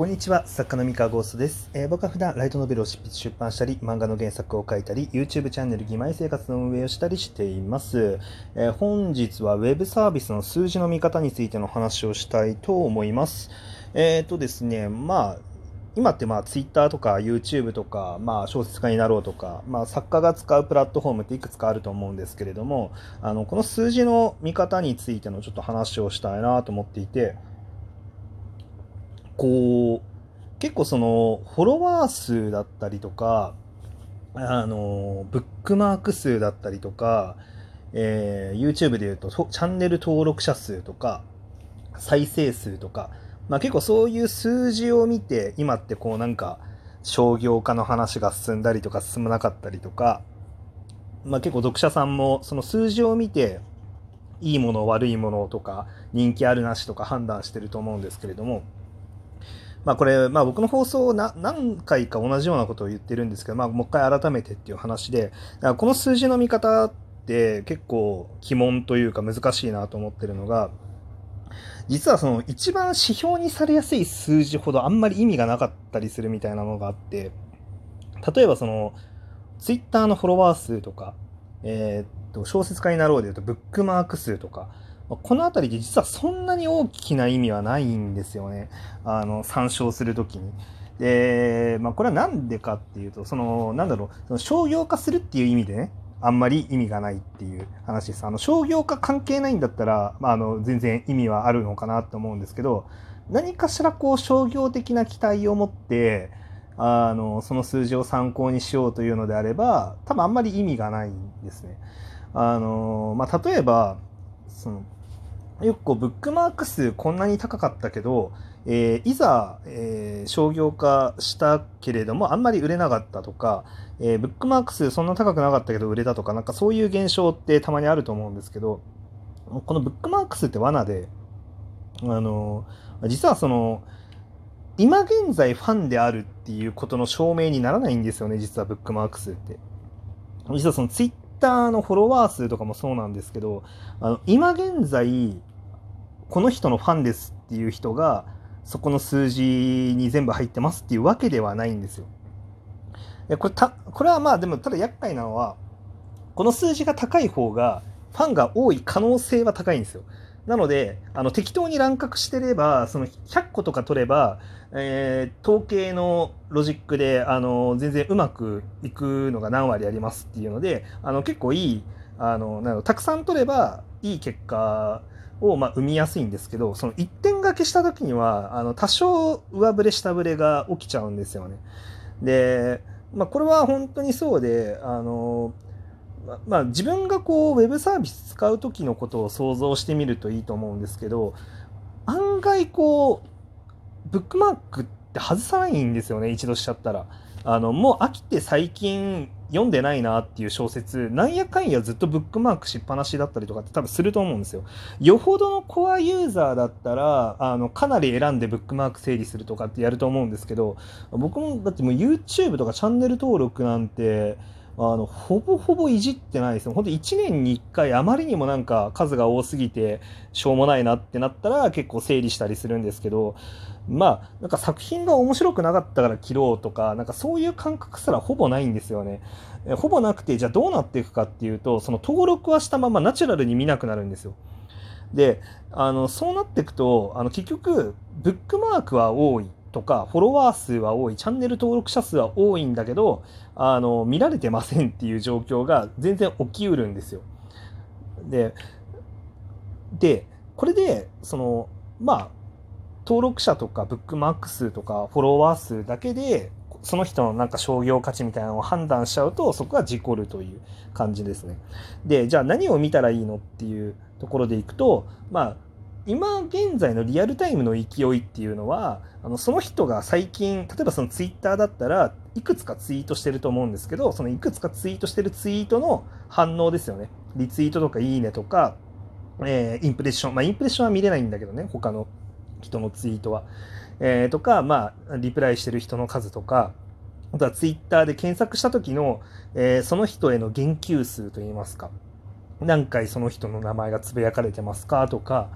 こんにちは、作家の三河ゴーストです、えー、僕は普段ライトノベルを執筆出版したり、漫画の原作を書いたり、YouTube チャンネル義妹生活の運営をしたりしています。えー、本日は Web サービスの数字の見方についての話をしたいと思います。えっ、ー、とですね、まあ、今ってまあ Twitter とか YouTube とか、まあ、小説家になろうとか、まあ、作家が使うプラットフォームっていくつかあると思うんですけれども、あのこの数字の見方についてのちょっと話をしたいなと思っていて、こう、結構その、フォロワー数だったりとか、あの、ブックマーク数だったりとか、えー、YouTube で言うと、チャンネル登録者数とか、再生数とか、まあ結構そういう数字を見て、今ってこうなんか、商業化の話が進んだりとか進まなかったりとか、まあ結構読者さんもその数字を見て、いいもの悪いものとか人気あるなしとか判断してると思うんですけれどもまあこれ、まあ僕の放送な何回か同じようなことを言ってるんですけど、まあもう一回改めてっていう話で、この数字の見方って結構鬼門というか難しいなと思ってるのが、実はその一番指標にされやすい数字ほどあんまり意味がなかったりするみたいなのがあって、例えばその、ツイッターのフォロワー数とか、えー、っと、小説家になろうで言うとブックマーク数とか、この辺りで実はそんなに大きな意味はないんですよね。あの、参照するときに。で、まあ、これはなんでかっていうと、その、なんだろう、その商業化するっていう意味でね、あんまり意味がないっていう話です。あの、商業化関係ないんだったら、まあ、あの、全然意味はあるのかなと思うんですけど、何かしらこう商業的な期待を持って、あの、その数字を参考にしようというのであれば、多分あんまり意味がないんですね。あの、まあ、例えば、その、よくこうブックマーク数こんなに高かったけど、えー、いざ、えー、商業化したけれどもあんまり売れなかったとか、えー、ブックマーク数そんな高くなかったけど売れたとかなんかそういう現象ってたまにあると思うんですけどこのブックマーク数って罠であの実はその今現在ファンであるっていうことの証明にならないんですよね実はブックマーク数って。実はそのツイッターのフォロワー数とかもそうなんですけどあの今現在この人のファンですっていう人がそこの数字に全部入ってますっていうわけではないんですよ。これたこれはまあでもただ厄介なのはこの数字が高い方がファンが多い可能性は高いんですよ。なのであの適当に乱獲してればその100個とか取れば、えー、統計のロジックであの全然うまくいくのが何割ありますっていうのであの結構いいあのなのたくさん取ればいい結果をまあ生みやすいんですけどその1点掛けした時にはあの多少上振れ下振れが起きちゃうんですよね。で、まあ、これは本当にそうであの、まあ、自分がこうウェブサービス使う時のことを想像してみるといいと思うんですけど案外こうブックマークって外さないんですよね一度しちゃったら。あのもう飽きて最近読んでないなっていう小説なんやかんやずっとブックマークしっぱなしだったりとかって多分すると思うんですよ。よほどのコアユーザーだったらあのかなり選んでブックマーク整理するとかってやると思うんですけど僕もだってもう YouTube とかチャンネル登録なんてあのほぼほぼいじってないですよ。本当1年に1回あまりにもなんか数が多すぎてしょうもないなってなったら結構整理したりするんですけどまあなんか作品が面白くなかったから切ろうとかなんかそういう感覚すらほぼないんですよね。ほぼなくてじゃあどうなっていくかっていうとその登録はしたままナチュラルに見なくなるんですよ。であのそうなっていくとあの結局ブックマークは多いとかフォロワー数は多いチャンネル登録者数は多いんだけどあの見られてませんっていう状況が全然起きうるんですよ。ででこれでそのまあ登録者とかブックマーク数とかフォロワー数だけでその人のなんか商業価値みたいなのを判断しちゃうとそこは事故るという感じですね。でじゃあ何を見たらいいのっていうところでいくとまあ今現在のリアルタイムの勢いっていうのはあのその人が最近例えばそのツイッターだったらいくつかツイートしてると思うんですけどそのいくつかツイートしてるツイートの反応ですよね。リツイートとかいいねとか、えー、インプレッションまあインプレッションは見れないんだけどね他の人のツイートは、えー、とかまあリプライしてる人の数とかあとはツイッターで検索した時の、えー、その人への言及数といいますか何回その人の名前がつぶやかれてますかとか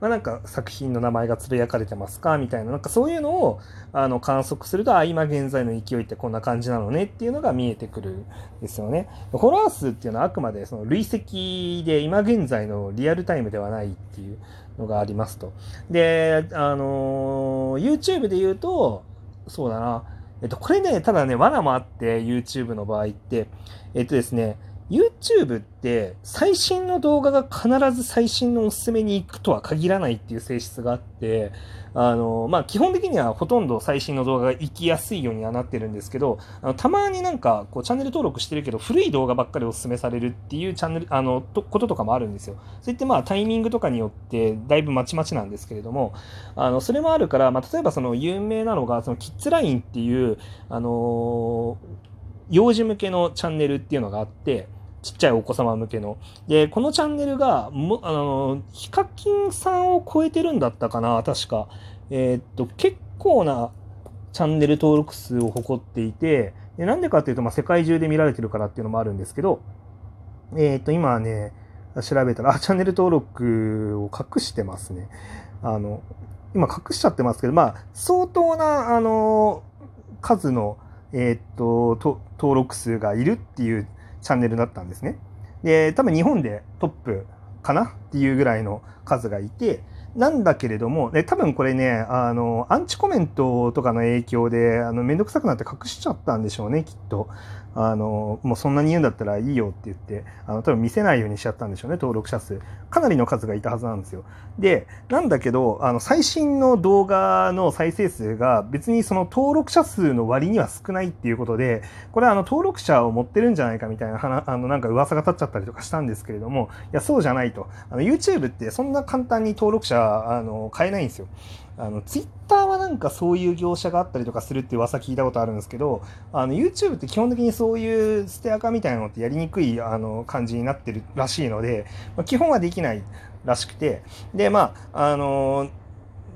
まあ、なんか作品の名前がつぶやかれてますかみたいな、なんかそういうのをあの観測すると、あ、今現在の勢いってこんな感じなのねっていうのが見えてくるんですよね。ホラー数っていうのはあくまでその累積で今現在のリアルタイムではないっていうのがありますと。で、あの YouTube で言うと、そうだな、えっと、これね、ただね、罠もあって、YouTube の場合って、えっとですね、YouTube って最新の動画が必ず最新のおすすめに行くとは限らないっていう性質があって、あの、まあ、基本的にはほとんど最新の動画が行きやすいようにはなってるんですけど、あのたまになんかこうチャンネル登録してるけど古い動画ばっかりおすすめされるっていうチャンネル、あの、とこととかもあるんですよ。そういってまあタイミングとかによってだいぶまちまちなんですけれども、あの、それもあるから、まあ、例えばその有名なのが、そのキッズラインっていう、あの幼児向けのチャンネルっていうのがあって、ちっちゃいお子様向けの。で、このチャンネルが、もあの、ヒカキンさんを超えてるんだったかな、確か。えー、っと、結構なチャンネル登録数を誇っていて、でなんでかっていうと、まあ、世界中で見られてるからっていうのもあるんですけど、えー、っと、今ね、調べたら、あ、チャンネル登録を隠してますね。あの、今隠しちゃってますけど、まあ、相当な、あの、数の、えー、っと、登録数がいるっていうチャンネルだったんですね。で、多分日本でトップかなっていうぐらいの数がいて、なんだけれども、で、多分これね、あの、アンチコメントとかの影響で、あの、めんどくさくなって隠しちゃったんでしょうね、きっと。あの、もうそんなに言うんだったらいいよって言って、あの、多分見せないようにしちゃったんでしょうね、登録者数。かなりの数がいたはずなんですよ。で、なんだけど、あの、最新の動画の再生数が別にその登録者数の割には少ないっていうことで、これはあの、登録者を持ってるんじゃないかみたいな、あの、なんか噂が立っちゃったりとかしたんですけれども、いや、そうじゃないと。あの、YouTube ってそんな簡単に登録者、あの、変えないんですよ。あの、ツイッターはなんかそういう業者があったりとかするって噂聞いたことあるんですけど、あの、YouTube って基本的にそういう捨て垢みたいなのってやりにくい、あの、感じになってるらしいので、まあ、基本はできないらしくて、で、まあ、あの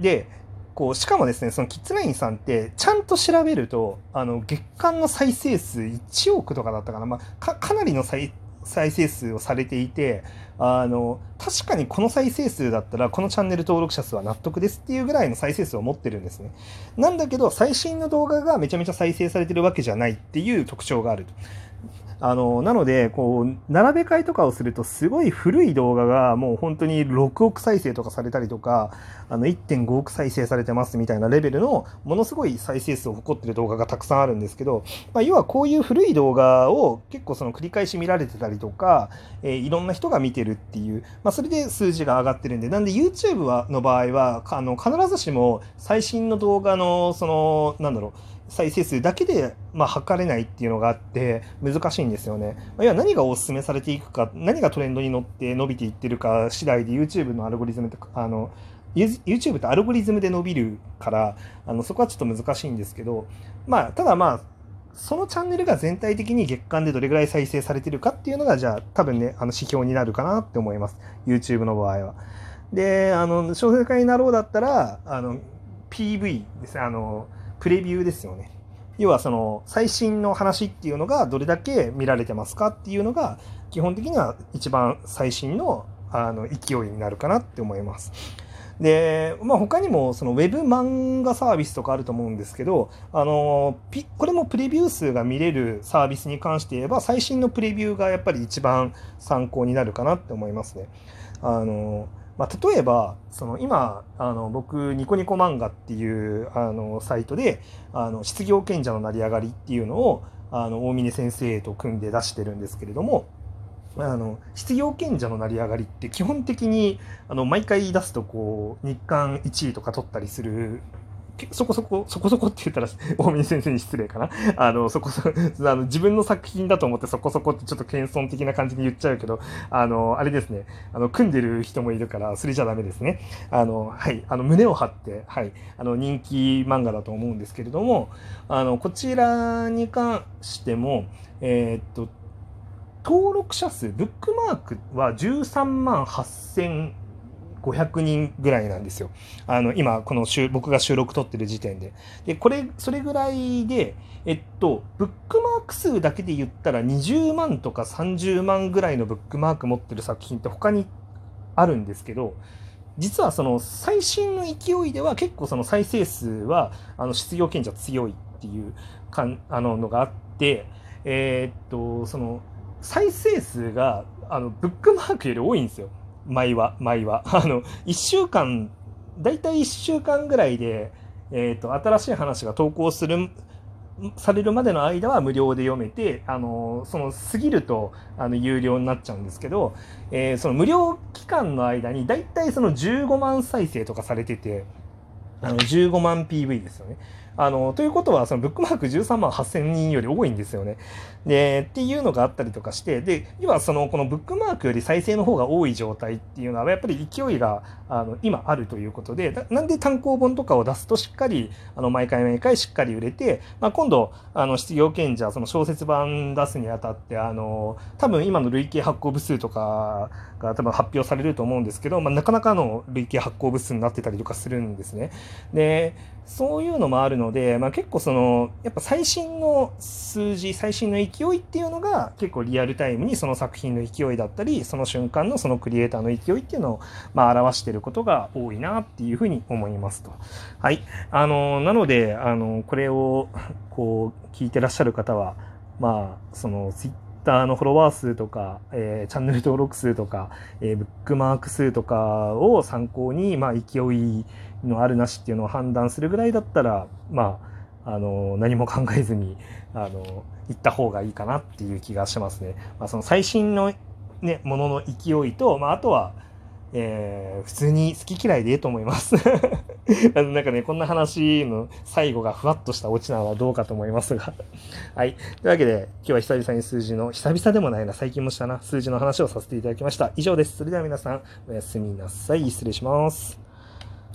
で、こう、しかもですね、そのキッズラインさんって、ちゃんと調べると、あの、月間の再生数1億とかだったかな、まあ、か、かなりの再再生数をされていてあの確かにこの再生数だったらこのチャンネル登録者数は納得ですっていうぐらいの再生数を持ってるんですね。なんだけど最新の動画がめちゃめちゃ再生されてるわけじゃないっていう特徴があると。あの、なので、こう、並べ替えとかをすると、すごい古い動画がもう本当に6億再生とかされたりとか、あの、1.5億再生されてますみたいなレベルの、ものすごい再生数を誇ってる動画がたくさんあるんですけど、まあ、要はこういう古い動画を結構その繰り返し見られてたりとか、えー、いろんな人が見てるっていう、まあ、それで数字が上がってるんで、なんで YouTube はの場合は、あの、必ずしも最新の動画の、その、なんだろう、再生数だけで、まあ、測れないっていうのがあって難しいんですよね。要は何がお勧めされていくか何がトレンドに乗って伸びていってるか次第で YouTube のアルゴリズムとかあの YouTube ってアルゴリズムで伸びるからあのそこはちょっと難しいんですけどまあただまあそのチャンネルが全体的に月間でどれぐらい再生されてるかっていうのがじゃあ多分ねあの指標になるかなって思います YouTube の場合は。であの小説家になろうだったらあの PV ですねあのプレビューですよね。要はその最新の話っていうのがどれだけ見られてますかっていうのが基本的には一番最新のあの勢いになるかなって思います。で、まあ、他にもそのウェブ漫画サービスとかあると思うんですけど、あのこれもプレビュー数が見れるサービスに関して言えば最新のプレビューがやっぱり一番参考になるかなって思いますね。あのまあ、例えばその今あの僕ニコニコ漫画っていうあのサイトであの失業賢者の成り上がりっていうのをあの大峰先生と組んで出してるんですけれどもあの失業賢者の成り上がりって基本的にあの毎回出すとこう日刊1位とか取ったりするそこそこ、そこそこって言ったら、大峰先生に失礼かな。あの、そこそこ、あの、自分の作品だと思ってそこそこってちょっと謙遜的な感じで言っちゃうけど、あの、あれですね、あの、組んでる人もいるから、それじゃダメですね。あの、はい、あの、胸を張って、はい、あの、人気漫画だと思うんですけれども、あの、こちらに関しても、えー、っと、登録者数、ブックマークは13万8000 500人ぐらいなんですよ。あの、今、この週、僕が収録撮ってる時点で。で、これ、それぐらいで、えっと、ブックマーク数だけで言ったら20万とか30万ぐらいのブックマーク持ってる作品って他にあるんですけど、実はその最新の勢いでは結構その再生数はあの失業賢者強いっていうかんあののがあってえー、っとその再生数があのブックマークより多いんですよ毎は毎は あの1週間大体1週間ぐらいで、えーと、新しい話が投稿するされるまでの間は無料で読めてあのその過ぎるとあの有料になっちゃうんですけど、えー、その無料期間の間に大体その15万再生とかされててあの15万 PV ですよね。あの、ということは、そのブックマーク13万8000人より多いんですよね。で、っていうのがあったりとかして、で、今、その、このブックマークより再生の方が多い状態っていうのは、やっぱり勢いが、あの、今あるということで、なんで単行本とかを出すとしっかり、あの、毎回毎回しっかり売れて、まあ、今度、あの、失業賢者、その小説版出すにあたって、あの、多分今の累計発行部数とかが多分発表されると思うんですけど、まあ、なかなかの累計発行部数になってたりとかするんですね。で、そういうのもあるので、まあ、結構そのやっぱ最新の数字最新の勢いっていうのが結構リアルタイムにその作品の勢いだったりその瞬間のそのクリエイターの勢いっていうのを、まあ、表してることが多いなっていうふうに思いますと。はい。あの、なので、あの、これをこう聞いてらっしゃる方は、まあ、そのツイッターのフォロワー数とか、えー、チャンネル登録数とか、えー、ブックマーク数とかを参考に、まあ、勢いのあるなしっていうのを判断するぐらいだったら、まあ、あの、何も考えずに、あの、行った方がいいかなっていう気がしますね。まあ、その最新のね、ものの勢いと、まあ、あとは、えー、普通に好き嫌いでいいと思います なんかね、こんな話の最後がふわっとしたオチなのはどうかと思いますが はい。というわけで、今日は久々に数字の、久々でもないな、最近もしたな、数字の話をさせていただきました。以上です。それでは皆さん、おやすみなさい。失礼します。